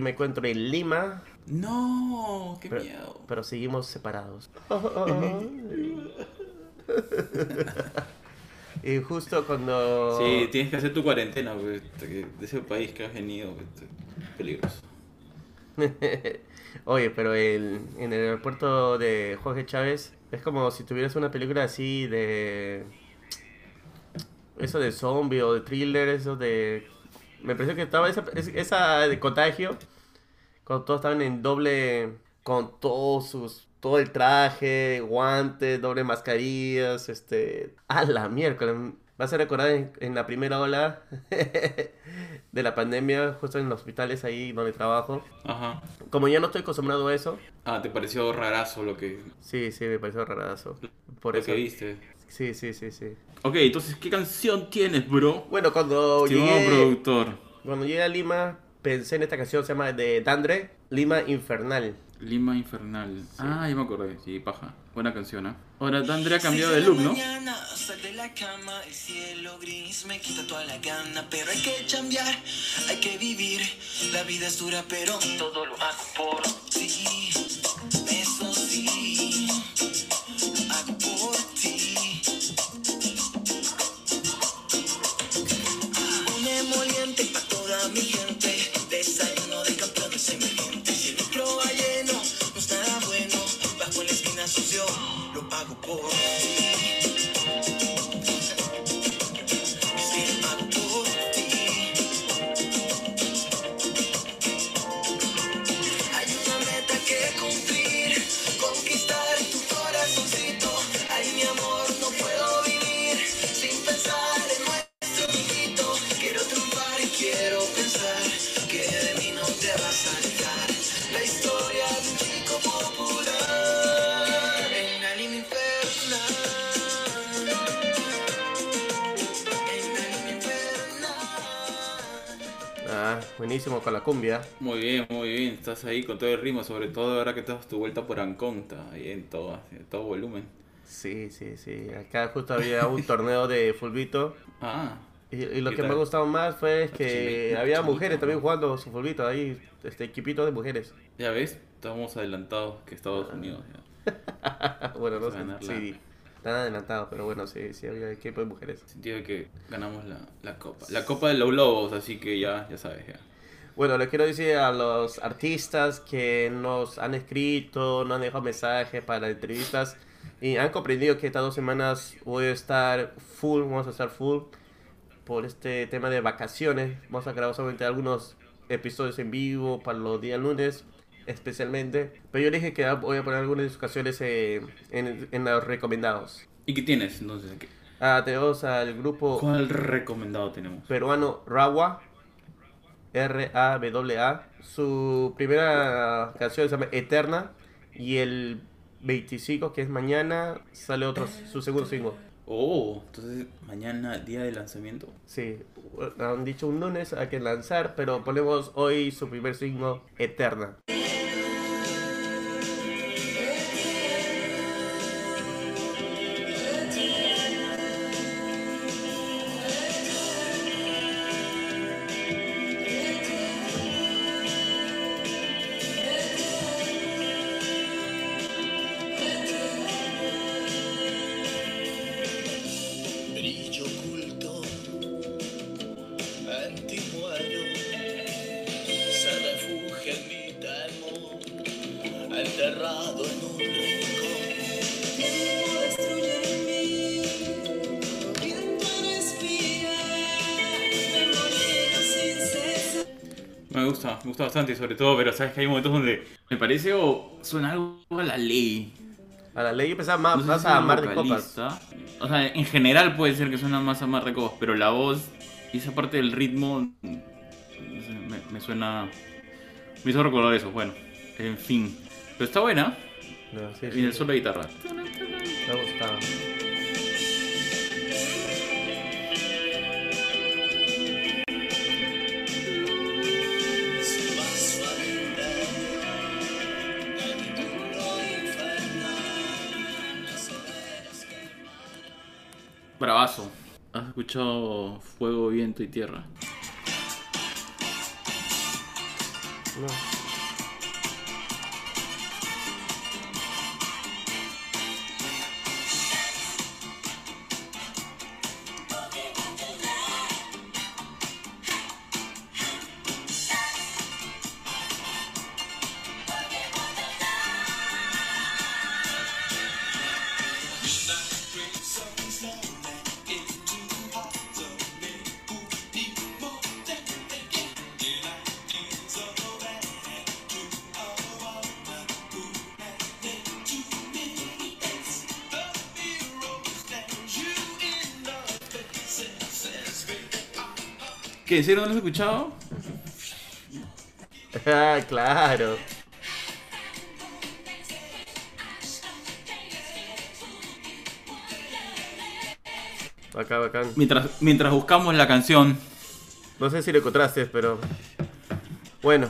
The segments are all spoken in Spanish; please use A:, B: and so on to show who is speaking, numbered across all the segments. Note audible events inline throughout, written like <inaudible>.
A: yo me encuentro en Lima,
B: No, qué
A: pero,
B: miedo.
A: pero seguimos separados. <laughs> y justo cuando...
B: Sí, tienes que hacer tu cuarentena, de ese país que has venido, güey, peligroso. <laughs>
A: Oye, pero el, en el aeropuerto de Jorge Chávez es como si tuvieras una película así de... Eso de zombie o de thriller, eso de... Me pareció que estaba esa, es- esa de contagio, cuando todos estaban en doble, con todos sus... Todo el traje, guantes, doble mascarillas, este... A la miércoles. Vas a recordar en, en la primera ola <laughs> de la pandemia, justo en los hospitales ahí donde trabajo.
B: Ajá.
A: Como ya no estoy acostumbrado a eso,
B: Ah, ¿te pareció rarazo lo que,
A: sí, sí, me pareció rarazo. Por
B: lo
A: eso.
B: que viste?
A: Sí, sí, sí, sí.
B: Ok, entonces, ¿qué canción tienes, bro?
A: Bueno, cuando
B: Estimado
A: llegué,
B: productor.
A: cuando llegué a Lima, pensé en esta canción, se llama de Dandre, Lima Infernal.
B: Lima Infernal. Ah, ya me acordé. Sí, paja. Buena canción, ¿eh? Ahora, Dandre ha cambiado de look, ¿no?
C: Mañana, sal de la cama, el cielo gris me quita toda la gana, pero hay que cambiar, hay que vivir. La vida es dura, pero todo lo hago por ti. Eso sí, lo
A: buenísimo con la cumbia.
B: Muy bien, muy bien. Estás ahí con todo el ritmo, sobre todo ahora que te das tu vuelta por Ancón. Ahí en todo, en todo volumen.
A: Sí, sí, sí. Acá justo había un torneo de fulbito.
B: Ah,
A: Y, y lo
B: ¿Qué
A: que me ha gustado más fue que
B: Chilito,
A: había mujeres
B: ¿no?
A: también jugando su fulbito ahí, este equipito de mujeres.
B: ya ves, estamos adelantados que Estados Unidos. ya. <laughs>
A: bueno, no sé, sí, están adelantados, pero bueno, sí, sí había equipo de mujeres.
B: Sentido que ganamos la, la copa. La copa de los lobos, así que ya, ya sabes, ya.
A: Bueno, le quiero decir a los artistas que nos han escrito, nos han dejado mensajes para entrevistas y han comprendido que estas dos semanas voy a estar full, vamos a estar full por este tema de vacaciones. Vamos a grabar solamente algunos episodios en vivo para los días lunes, especialmente. Pero yo dije que voy a poner algunas canciones eh, en, en los recomendados.
B: ¿Y qué tienes entonces? ¿Qué-
A: Ah, tenemos al grupo
B: ¿Cuál recomendado tenemos?
A: peruano Rawa, R-A-W-A. Su primera canción se llama Eterna. Y el 25, que es mañana, sale otro, su segundo single.
B: Oh, entonces mañana día de lanzamiento.
A: Sí, han dicho un lunes hay que lanzar, pero ponemos hoy su primer single, Eterna.
B: Me gusta, bastante, sobre todo, pero sabes que hay momentos donde me parece o suena algo a la ley.
A: A la ley yo pensaba más,
B: No sé
A: más
B: si
A: a Mar de Copas.
B: O sea, en general puede ser que suena más a Mar de Copas, pero la voz y esa parte del ritmo no sé, me, me suena. Me hizo recordar eso, bueno, en fin. Pero está buena,
A: No, sí,
B: y
A: sí,
B: el solo de guitarra. Bravazo. ¿Has escuchado Fuego, Viento y Tierra? ¿Qué? ¿En serio no lo has escuchado?
D: Ah, claro. Acá, bacán.
B: Mientras, mientras buscamos la canción.
D: No sé si lo encontraste, pero. Bueno.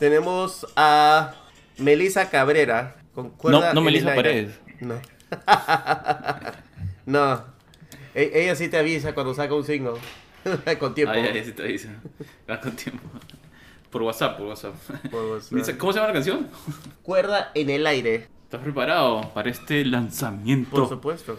D: Tenemos a Melissa Cabrera. Con cuerda
B: No, no Melissa. Paredes.
D: No. <laughs> no. E- ella sí te avisa cuando saca un single. <laughs> con tiempo.
B: Ay, ay, sí te dice. Va con tiempo. Por WhatsApp, por WhatsApp.
D: Por WhatsApp.
B: ¿Cómo se llama la canción?
D: Cuerda en el aire.
B: ¿Estás preparado para este lanzamiento?
D: Por supuesto.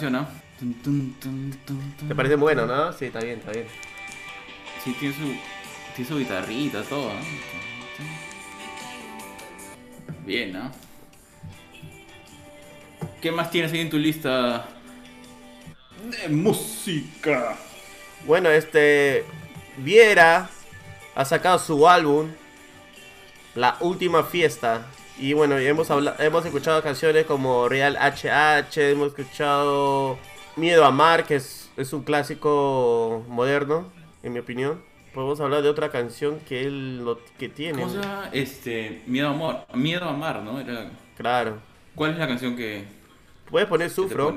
B: Tun.
D: ¿Te parece bueno, no? Sí, está bien, está bien.
B: Sí, tiene su, tiene su guitarrita, todo. ¿no? Bien, ¿no? ¿Qué más tienes ahí en tu lista de música?
D: Bueno, este. Viera ha sacado su álbum, La Última Fiesta. Y bueno, hemos, habla- hemos escuchado canciones como Real HH, hemos escuchado Miedo a Amar, que es, es un clásico moderno, en mi opinión. Podemos hablar de otra canción que él lo, que tiene.
B: ¿Cómo se llama? Este, Miedo a Amor. Miedo a Amar, ¿no? Era...
D: Claro.
B: ¿Cuál es la canción que,
D: Puedes poner Sufro.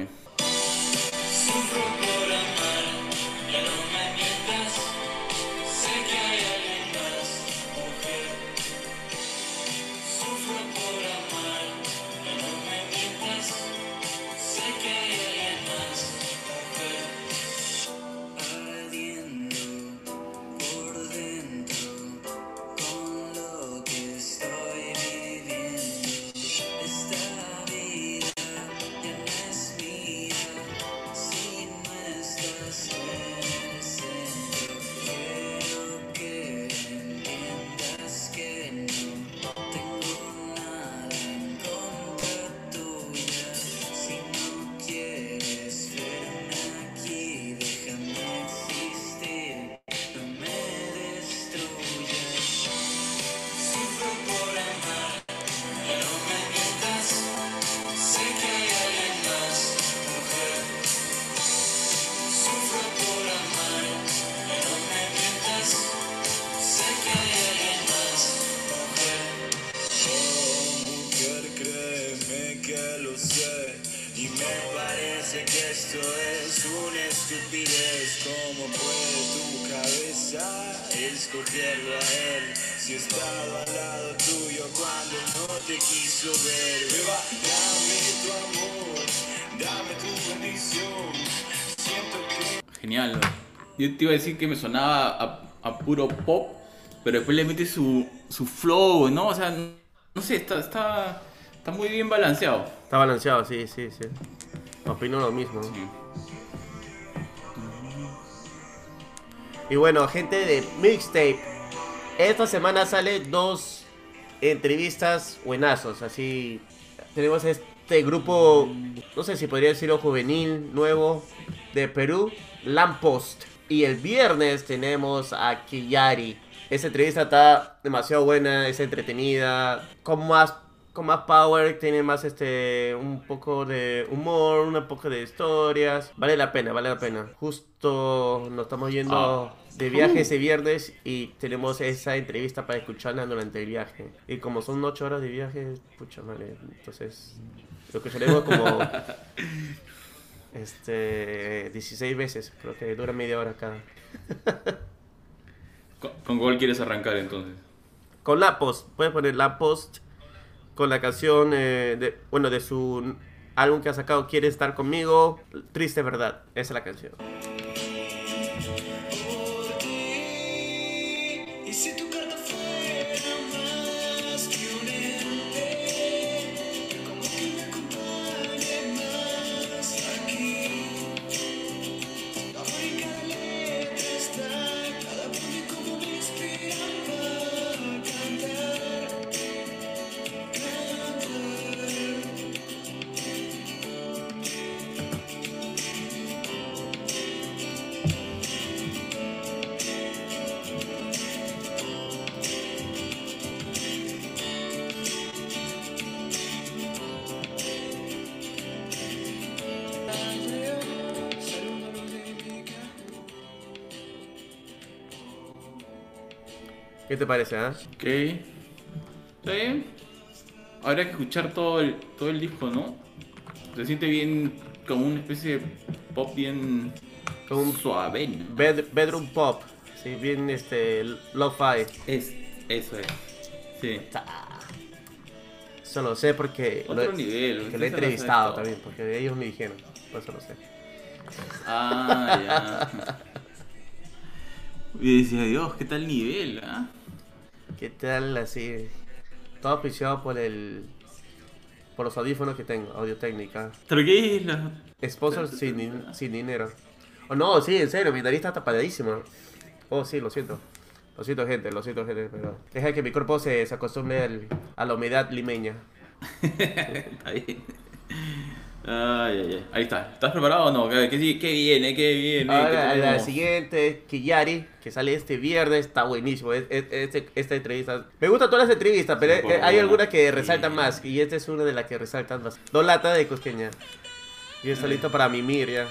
E: Estupidez. ¿Cómo puede tu cabeza escogerlo a él? Si estaba al lado tuyo cuando no te quiso ver. Beba, dame tu amor, dame tu bendición. Siento que
B: Genial. Yo te iba a decir que me sonaba a, a puro pop, pero después le mete su, su flow, ¿no? O sea, no sé, está, está, está muy bien balanceado.
D: Está balanceado, sí, sí, sí. Opino lo mismo.
B: Sí.
D: Y bueno, gente de Mixtape. Esta semana sale dos entrevistas buenazos. Así tenemos este grupo, no sé si podría decirlo juvenil, nuevo, de Perú, Lampost.
A: Y el viernes tenemos a Kiyari. Esa entrevista está demasiado buena, es entretenida, con más con más power, tiene más este un poco de humor, un poco de historias. Vale la pena, vale la pena. Justo nos estamos yendo
B: Ah.
A: de viaje ese viernes y tenemos esa entrevista para escucharla durante el viaje. Y como son 8 horas de viaje, pucha madre, entonces lo escucharemos como <laughs> este 16 veces, creo que dura media hora cada. <laughs>
B: ¿Con, con cuál quieres arrancar entonces?
A: Con la post, puedes poner la post con la canción eh, de bueno de su álbum que ha sacado Quiere estar conmigo, Triste verdad, esa es la canción. ¿Qué te parece, ah?
B: Ok. Está bien. Habrá que escuchar todo el, todo el disco, ¿no? Se siente bien como una especie de pop bien
A: Como un
B: suave. ¿no?
A: bed- bedroom pop, sí, bien este lo-fi.
B: Es, eso es. Sí.
A: Eso lo sé porque
B: Otro
A: lo,
B: nivel.
A: que lo he entrevistado también, porque ellos me dijeron, por eso lo sé.
B: Ah, ya. <laughs> Y decía, Dios, ¿qué tal nivel? ah?
A: ¿Qué tal así? Todo auspiciado por el por los audífonos que tengo, audio técnica.
B: ¿Pero qué es la.?
A: Sponsor sin, sin dinero. Oh, no, sí, en serio, mi nariz está tapadísima. Oh, sí, lo siento. Lo siento, gente, lo siento, gente, pero deja que mi cuerpo se, se acostumbre al- a la humedad limeña. <laughs>
B: Está bien. Ay, ay, ay. Ahí está. ¿Estás preparado o no? ¿Qué, qué, viene? ¿Qué viene?
A: Ahora,
B: ¿Qué
A: la siguiente, Kiyari, que sale este viernes, está buenísimo. Es- es- esta entrevista. Me gustan todas las entrevistas, pero
B: Sí,
A: hay
B: buena.
A: algunas que
B: Sí.
A: resaltan más. Y esta es una de las que resaltan más. Dos latas de cosqueña. Y está listo para mimir ya.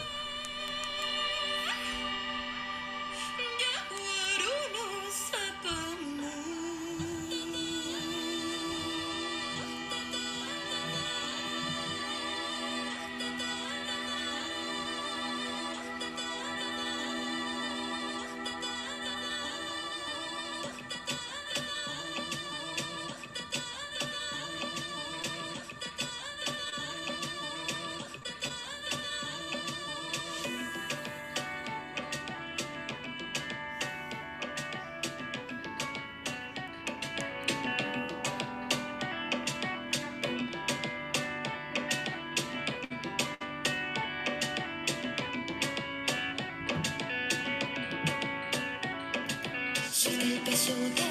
F: Siente el peso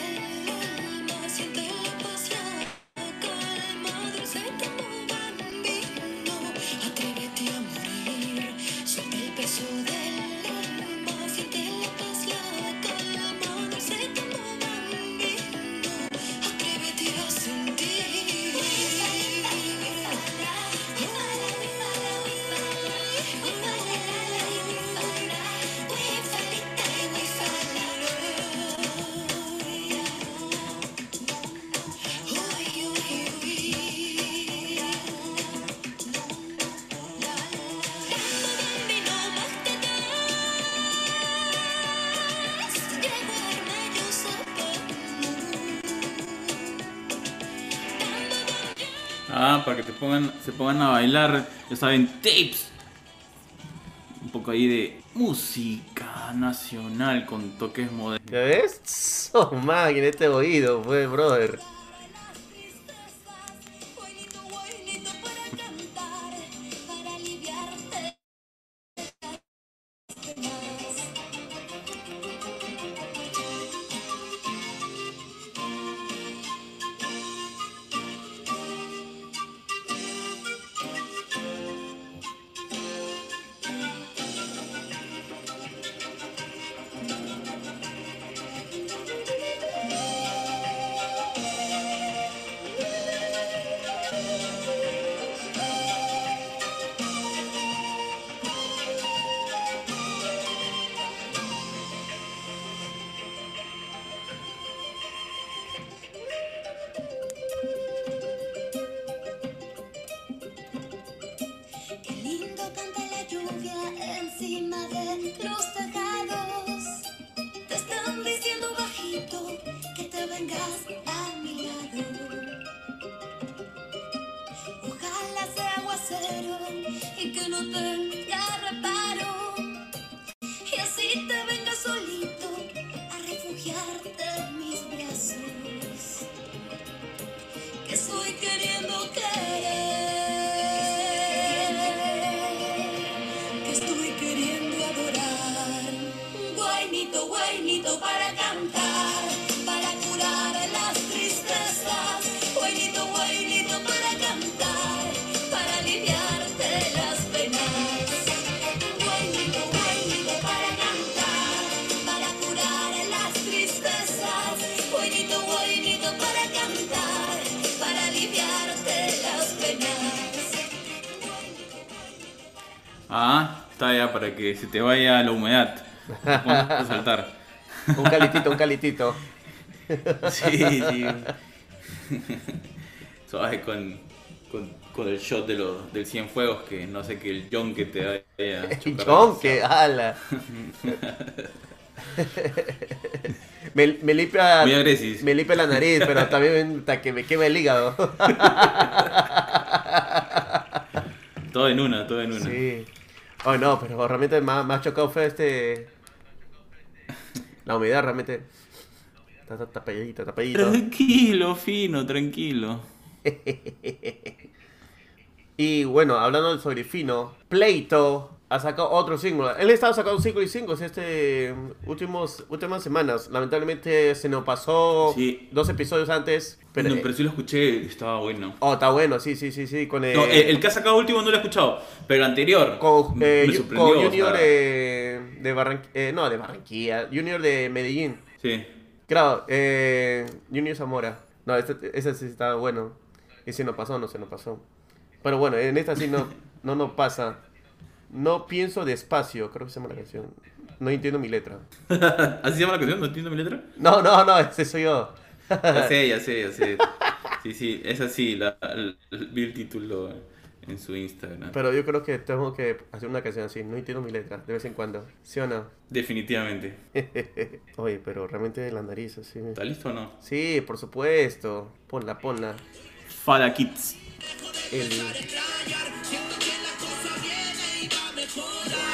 B: Ah, para que te pongan, se pongan a bailar, ya saben, tapes. Un poco ahí de música nacional con toques modernos.
A: ¿Ya ves? Sos máquina este oído, pues, brother.
B: Ah, está ya para que se te vaya la humedad. A saltar.
A: Un calitito, un calitito.
B: Sí, sí. Suave con, con, con el shot de los, del Cienfuegos, que no sé que el John que te vaya <laughs> chocado.
A: John, que ala. me, me limpia.
B: Muy agresivo.
A: Me limpia la nariz, pero también hasta que me quema el hígado. <laughs>
B: Todo en una, todo en una.
A: Sí. Oh, no, pero realmente más, más chocado fue este. La humedad, realmente. Está está tapadito.
B: Tranquilo, fino, tranquilo. <laughs>
A: Y bueno, hablando sobre Fino, Pleito ha sacado otro single. Él estaba sacando 5 y 5 este últimos últimas semanas. Lamentablemente se nos pasó
B: Sí.
A: dos episodios antes. Pero,
B: No, pero sí lo escuché, estaba bueno.
A: Oh, está bueno, sí, sí, sí, sí. Con, eh,
B: No, el, el que ha sacado último no lo he escuchado, pero el anterior
A: con, eh,
B: me sorprendió.
A: con
B: o
A: Junior
B: sea,
A: de, de Barranquilla. no, de Barranquilla. Junior de Medellín.
B: Sí.
A: Claro, eh, Junior Zamora. No, este, ese sí está bueno. Y si no pasó, no se nos pasó. Pero bueno, en esta sí no, no nos pasa. No pienso despacio, creo que se llama la canción. No entiendo mi letra. <laughs>
B: ¿Así se llama la canción? ¿No entiendo mi letra?
A: No, no, no, ese soy yo.
B: Ya sé, ya sé, ya sé. <laughs> Sí, sí, es así, la, vi el título en su Instagram.
A: Pero yo creo que tengo que hacer una canción así. No entiendo mi letra, de vez en cuando. ¿Sí o no?
B: Definitivamente. <laughs>
A: Oye, pero realmente la nariz así.
B: ¿Está listo o no?
A: Sí, por supuesto. Ponla, ponla.
B: Fada Kids.
G: El... Ya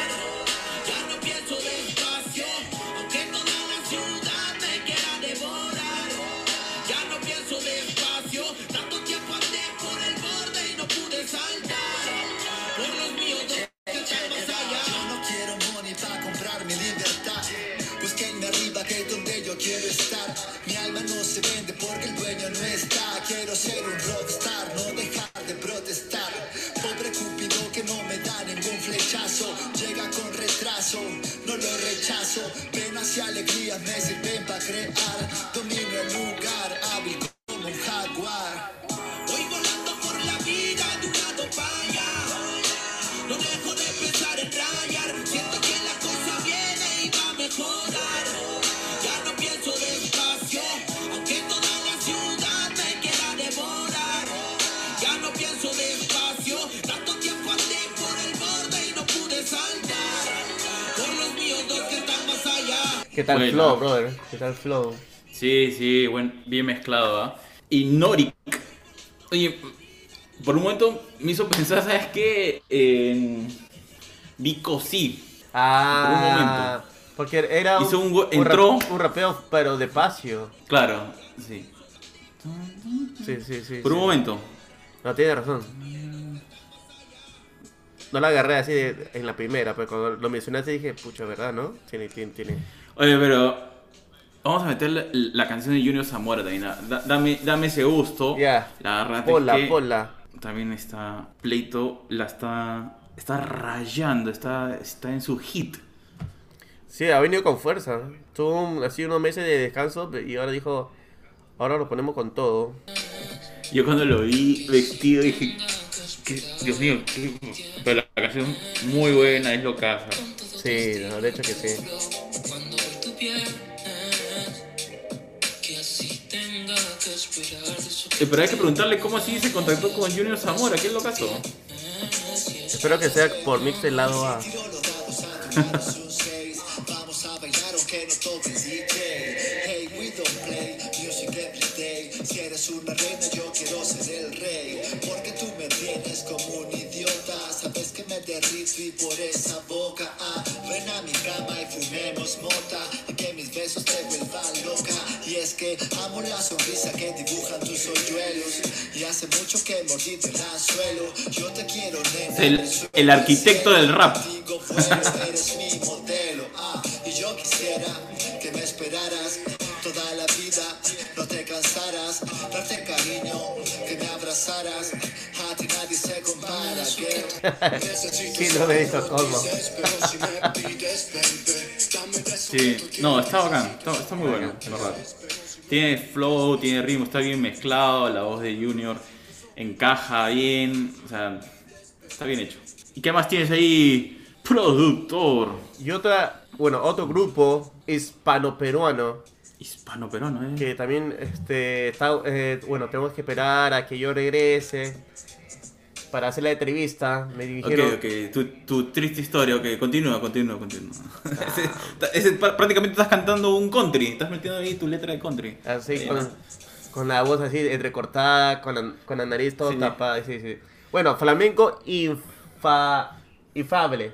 A: ¿Qué tal
B: Bueno.
A: flow, brother? ¿Qué tal flow?
B: Sí, sí, buen, bien mezclado, ¿ah? Y Norik. Oye, por un momento me hizo pensar, ¿sabes qué? En Vico sí.
A: Ah, porque era
B: Hizo un go-
A: rap-
B: entró.
A: un rapeo, pero despacio.
B: Claro, sí.
A: Sí, sí, sí.
B: Por un momento.
A: No, tiene razón. No la agarré así de- en la primera, pero cuando lo mencionaste dije, pucha, ¿verdad, no? Tiene, tiene, tiene.
B: Oye, pero vamos a meter la, la canción de Junior Zamora también. Da- dame, dame ese gusto.
A: Ya.
B: La verdad
A: Ponla,
B: es que también está Pleito, la está está rayando, está está en su hit.
A: Sí, ha venido con fuerza. Tuvo un- así unos meses de descanso y ahora dijo, ahora lo ponemos con todo.
B: Yo cuando lo vi vestido dije, "¿Qué- Dios mío, qué-". pero la canción muy buena, es loca.
A: Sí, de hecho que sí.
B: Eh, pero hay que preguntarle cómo así se contactó con Junior Zamora, ¿qué es lo caso?
A: Espero que sea por mix del lado A.
H: El DJ. Hey, we don't play music every day. Si eres una reina, yo quiero ser el rey. Porque tú me tienes como un idiota. Sabes que me derrito y por esa boca. Ah, ven a mi cama y fumemos mota. Y que mis besos te vuelvan loca. Y es que hace mucho que mordí el anzuelo. Yo te quiero.
B: El- el arquitecto del rap.
H: Vuelo, eres mi modelo, ah, y yo quisiera que me esperaras toda la vida, no te cansaras, darte cariño, que me abrazaras, a ti nadie se compara, que
A: Sí, no me hizo colmo.
B: Sí, no, está bacán, está, está muy bueno, la verdad. Tiene flow, tiene ritmo, está bien mezclado, la voz de Junior encaja bien, o sea, Está bien hecho. ¿Y qué más tienes ahí, productor?
A: Y otra, bueno, otro grupo hispano-peruano
B: Hispano-peruano, ¿eh?
A: que también, este, está, eh, bueno, tenemos que esperar a que yo regrese para hacer la entrevista. Me
B: Ok,
A: dijeron,
B: ok, tu, tu triste historia, ok, continúa, continúa, continúa. Ese- ese- pr- prácticamente estás cantando un country, estás metiendo ahí tu letra de country.
A: así
B: Sí,
A: con, con la voz así entrecortada, con la, con la nariz todo
B: Sí.
A: tapada, sí, sí. Bueno, flamenco infa, infable.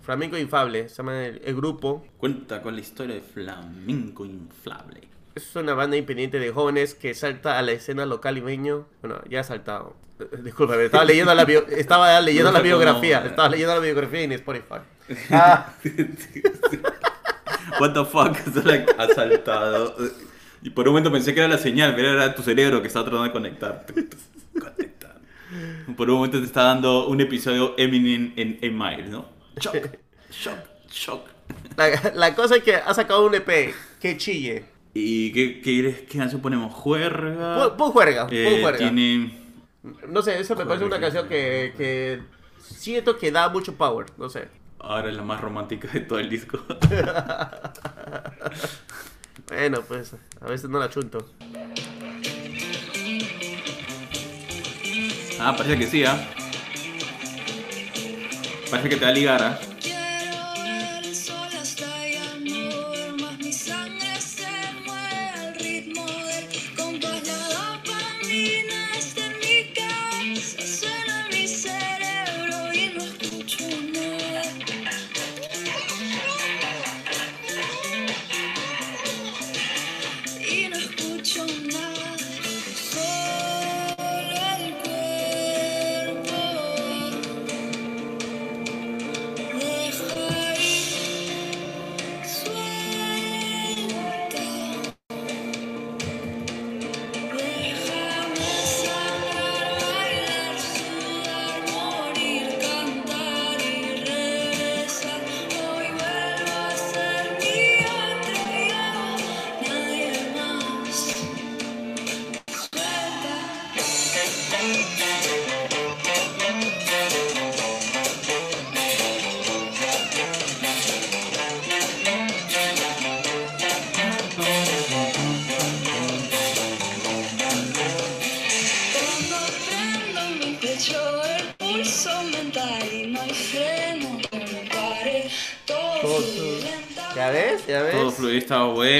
A: Flamenco infable, se llama el, el grupo.
B: Cuenta con la historia de Flamenco Inflable.
A: Es una banda independiente de jóvenes que salta a la escena local limeño. Bueno, ya ha saltado. Eh, Discúlpame, estaba leyendo la, bio- <laughs> estaba leyendo la
B: No
A: biografía. Estaba leyendo la biografía en Spotify. <laughs> Ah,
B: What the fuck, <laughs> ha saltado. Y por un momento pensé que era la señal, pero era tu cerebro que estaba tratando de conectar. Conectar. Por un momento te está dando un episodio Eminem en Emile, ¿no? Shock, shock, shock.
A: la, la cosa es que ha sacado un EP que chille.
B: ¿Y qué, qué, qué canción ponemos? ¿Juerga?
A: Pon, juerga,
B: Eh,
A: juerga.
B: Tiene...
A: No sé, eso me parece una canción que, que siento que da mucho power. No sé.
B: Ahora es la más romántica de todo el disco. <laughs>
A: Bueno, pues a veces no la chunto.
B: Ah, parece que sí, ¿ah? Parece que te va a ligar, ¿ah?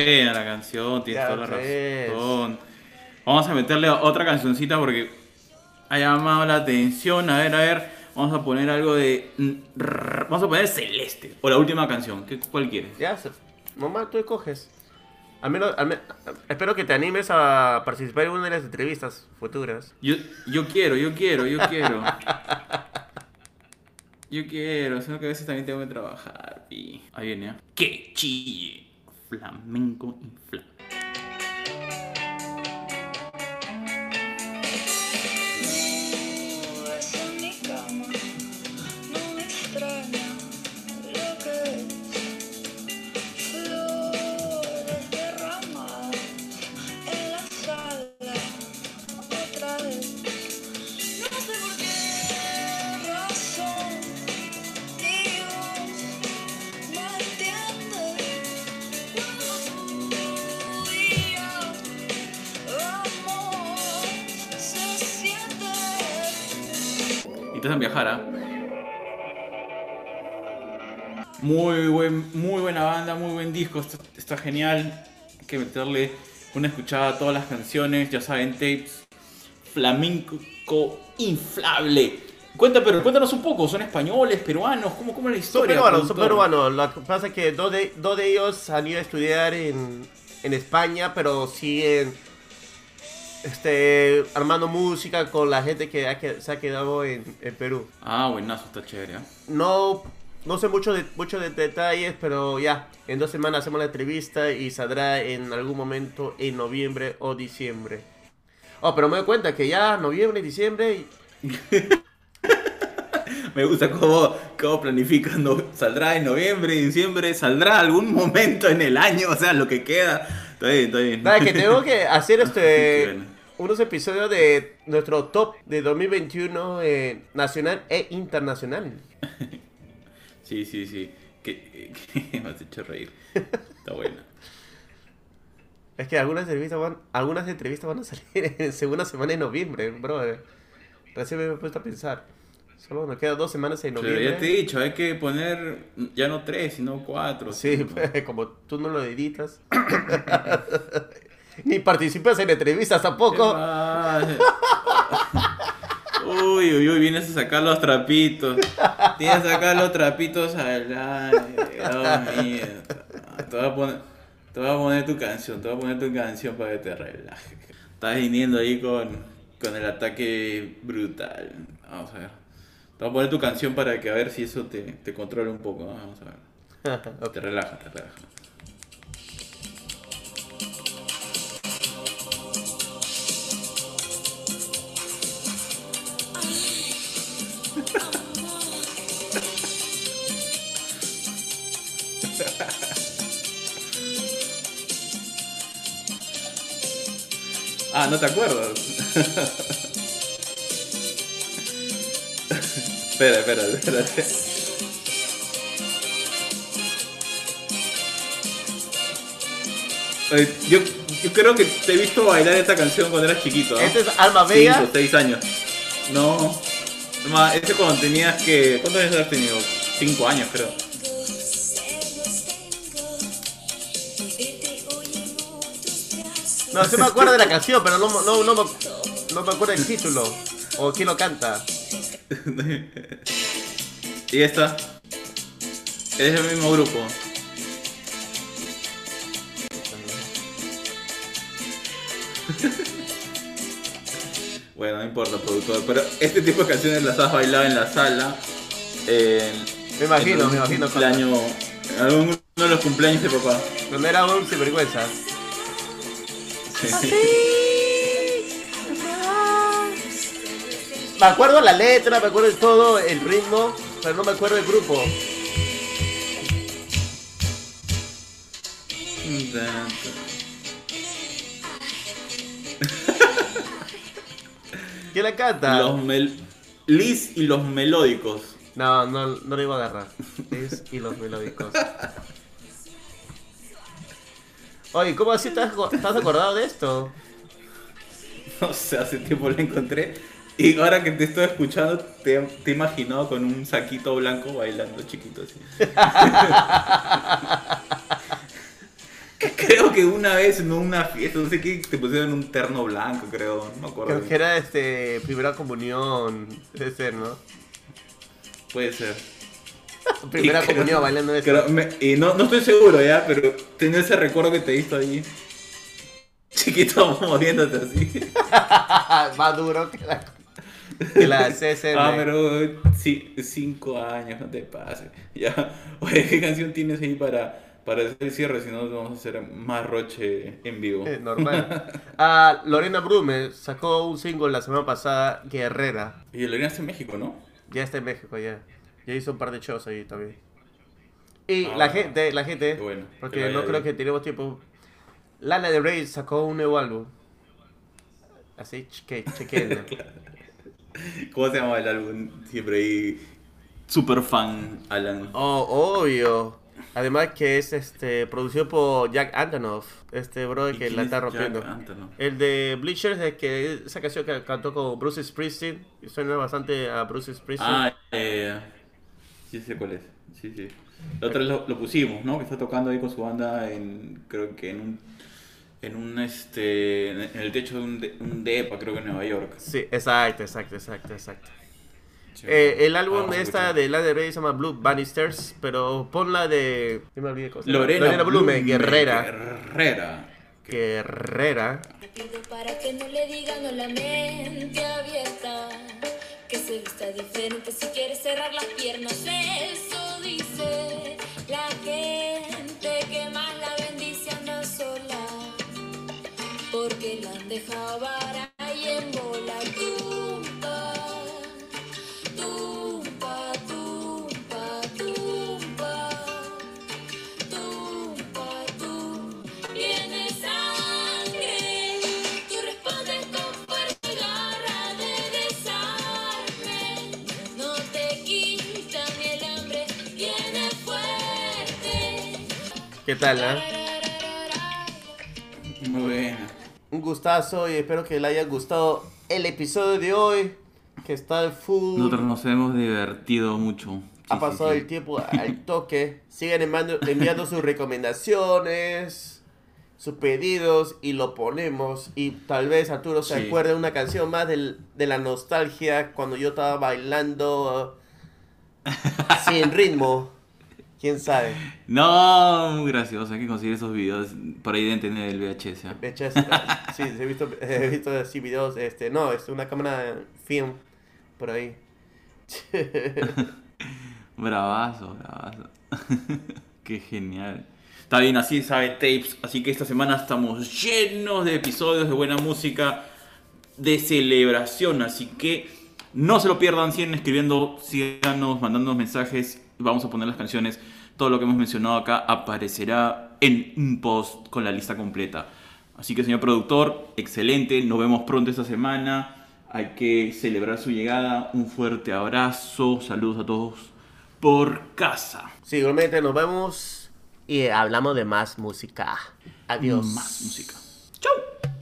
B: Buena la canción, tienes toda la razón. Vamos a meterle otra cancioncita porque ha llamado la atención. A ver, a ver, vamos a poner algo de... Vamos a poner Celeste, o la última canción, ¿qué, ¿cuál quieres?
A: Ya, mamá, tú escoges. Al menos, al espero que te animes a participar en una de las entrevistas futuras.
B: Yo, yo quiero, yo quiero, yo quiero. <laughs> Yo quiero, solo que a veces también tengo que trabajar. Y ahí viene, ¿eh? Que chille. Flamenco infla. Muy, buen, muy buena banda, muy buen disco, está, está genial. Hay que meterle una escuchada a todas las canciones, ya saben, tapes. Flamenco inflable. Cuenta, pero cuéntanos un poco, ¿son españoles, peruanos? ¿Cómo, cómo es la
A: Son
B: historia?
A: peruanos, son peruanos. Lo que pasa es que dos de, dos de ellos han ido a estudiar en, en España, pero siguen este, armando música con la gente que, ha que- se ha quedado en, en Perú.
B: Ah, buenazo, está chévere. ¿ah?
A: No, no sé mucho de, mucho de detalles, pero ya, en dos semanas hacemos la entrevista y saldrá en algún momento en noviembre o diciembre. Oh, pero me doy cuenta que ya noviembre, diciembre, y- <laughs>
B: Me gusta cómo, cómo planifican. Saldrá en noviembre, diciembre, saldrá algún momento en el año, o sea, lo que queda. Está bien, está bien.
A: nada, que tengo que hacer <laughs> este. Unos episodios de nuestro top de 2021 eh, nacional e internacional. <laughs>
B: Sí, sí, sí. Que, que <laughs> me has hecho reír. Está buena.
A: Es que algunas entrevistas van, algunas entrevistas van a salir en <laughs> segunda semana de noviembre, bro. Recién me he puesto a pensar. Solo nos quedan dos semanas en
B: Pero
A: noviembre.
B: ya te he dicho, hay que poner ya no tres, sino cuatro.
A: Sí, pues, como tú no lo editas. Ni participas en entrevistas
B: ¿Qué
A: tampoco.
B: Uy, uy, uy, vienes a sacar los trapitos. Tienes que sacar los trapitos al aire. Dios mío. Te voy, a poner, te voy a poner tu canción, te voy a poner tu canción para que te relajes. Estás viniendo ahí con, con el ataque brutal. Vamos a ver. Te voy a poner tu canción para que a ver si eso te, te controla un poco. Vamos a ver. <laughs> Te relaja, te relaja. Ah, ¿no te acuerdas? espera, espera. Oye, Yo, yo creo que te he visto bailar esta canción cuando eras chiquito, ¿no?
A: Este es Alma Bella.
B: 5 6 años. No. Ma, ese cuando tenías que. ¿Cuántos años has tenido? 5 años, creo.
A: No, sí me acuerdo de la canción, pero no, no, no, me- no me acuerdo del título. O quién lo canta. <laughs>
B: y esta. Es el mismo grupo. <laughs> bueno, no importa, productor. Pero este tipo de canciones las has bailado en la sala. en-
A: Me imagino, me imagino.
B: Cumpleaños, en de los cumpleaños de papá.
A: Cuando era un sinvergüenza. Me acuerdo la letra, me acuerdo de todo, el ritmo, pero no me acuerdo del grupo. ¿Quién la canta?
B: Los mel Liz y los melódicos.
A: No, no, no lo iba a agarrar. Es y los melódicos. Oye, ¿cómo así estás, estás acordado de esto? <laughs>
B: No sé, hace tiempo la encontré. Y ahora que te estoy escuchando, te, te he imaginado con un saquito blanco bailando chiquito así. <laughs> Creo que una vez en una fiesta, no sé qué, te pusieron un terno blanco, creo. No me acuerdo.
A: Creo que era este primera comunión, debe ser, ¿no?
B: Puede ser. <laughs>
A: Primera
B: Y creo-
A: comunión bailando eso.
B: creo- me- y no, no estoy seguro ya, pero tenía ese recuerdo que te he visto ahí. Chiquito moviéndote así. <laughs>
A: Más duro que la, que la CSM.
B: Ah, pero sí, cinco años, no te pases. Ya, oye, ¿qué canción tienes ahí para, para hacer el cierre? Si no, vamos a hacer más roche en vivo.
A: Normal. Ah, Lorena Brume sacó un single la semana pasada, Guerrera.
B: Y lo harías en México, ¿no?
A: Ya está en México, ya. Ya hizo un par de shows ahí también. Y
B: Ah,
A: la gente, la gente,
B: bueno, que
A: porque no creo que tenemos tiempo. Lana de Rey sacó un nuevo álbum. Así, cheque, chequenlo. <laughs>
B: ¿Cómo se llama el álbum? Siempre ahí. Super fan, Alan.
A: Oh, obvio. Además que es este producido por Jack Antonoff, este bro
B: ¿Y
A: que la
B: es
A: está rompiendo. El de Bleachers, es que esa canción que cantó con Bruce Springsteen, suena bastante a Bruce Springsteen.
B: Ah, eh, sí sé cuál es. Sí, sí. La otra vez lo, lo pusimos, ¿no? Que está tocando ahí con su banda en, creo que en un, en un, este, en el techo de un, de- un depa, creo que en Nueva York.
A: Sí, exacto, exacto, exacto, exacto.
B: Sí.
A: Eh, el álbum
B: Vamos a
A: esta de Lana Del Rey se llama Blue Bannisters, pero pon la de... ¿qué me olvidé se llama?
B: Lorena,
A: Blume,
B: Blume,
A: Guerrera.
B: Guerrera.
A: Guerrera.
I: Te pido para que no le digan no la mente abierta. Diferente si quiere cerrar las piernas. Eso
A: ¿Qué tal, ah?
B: Muy buena.
A: Un gustazo y espero que le haya gustado el episodio de hoy. Que está full.
B: Nosotros nos hemos divertido mucho.
A: Ha
B: Sí,
A: pasado
B: sí, sí.
A: el tiempo al toque. Sigan enviando, enviando sus recomendaciones, sus pedidos y lo ponemos. Y tal vez Arturo se
B: Sí.
A: acuerde de una canción más del- de la nostalgia cuando yo estaba bailando uh, <laughs> sin ritmo. ¿Quién sabe?
B: No, muy gracioso. Hay que conseguir esos videos. Por ahí deben tener el VHS. ¿ah?
A: De hecho, es- sí, he visto, he visto así videos. Este, no, es una cámara film por ahí. <laughs>
B: Bravazo, bravazo. <laughs> Qué genial. Está bien, así sabe Tapes. Así que esta semana estamos llenos de episodios de buena música, de celebración. Así que no se lo pierdan, sigan escribiendo, síganos, mandándonos mensajes. Vamos a poner las canciones. Todo lo que hemos mencionado acá aparecerá en un post con la lista completa. Así que, señor productor, excelente. Nos vemos pronto esta semana. Hay que celebrar su llegada. Un fuerte abrazo. Saludos a todos por casa.
A: Sí, igualmente nos vemos y hablamos de más música. Adiós.
B: Más música. Chau.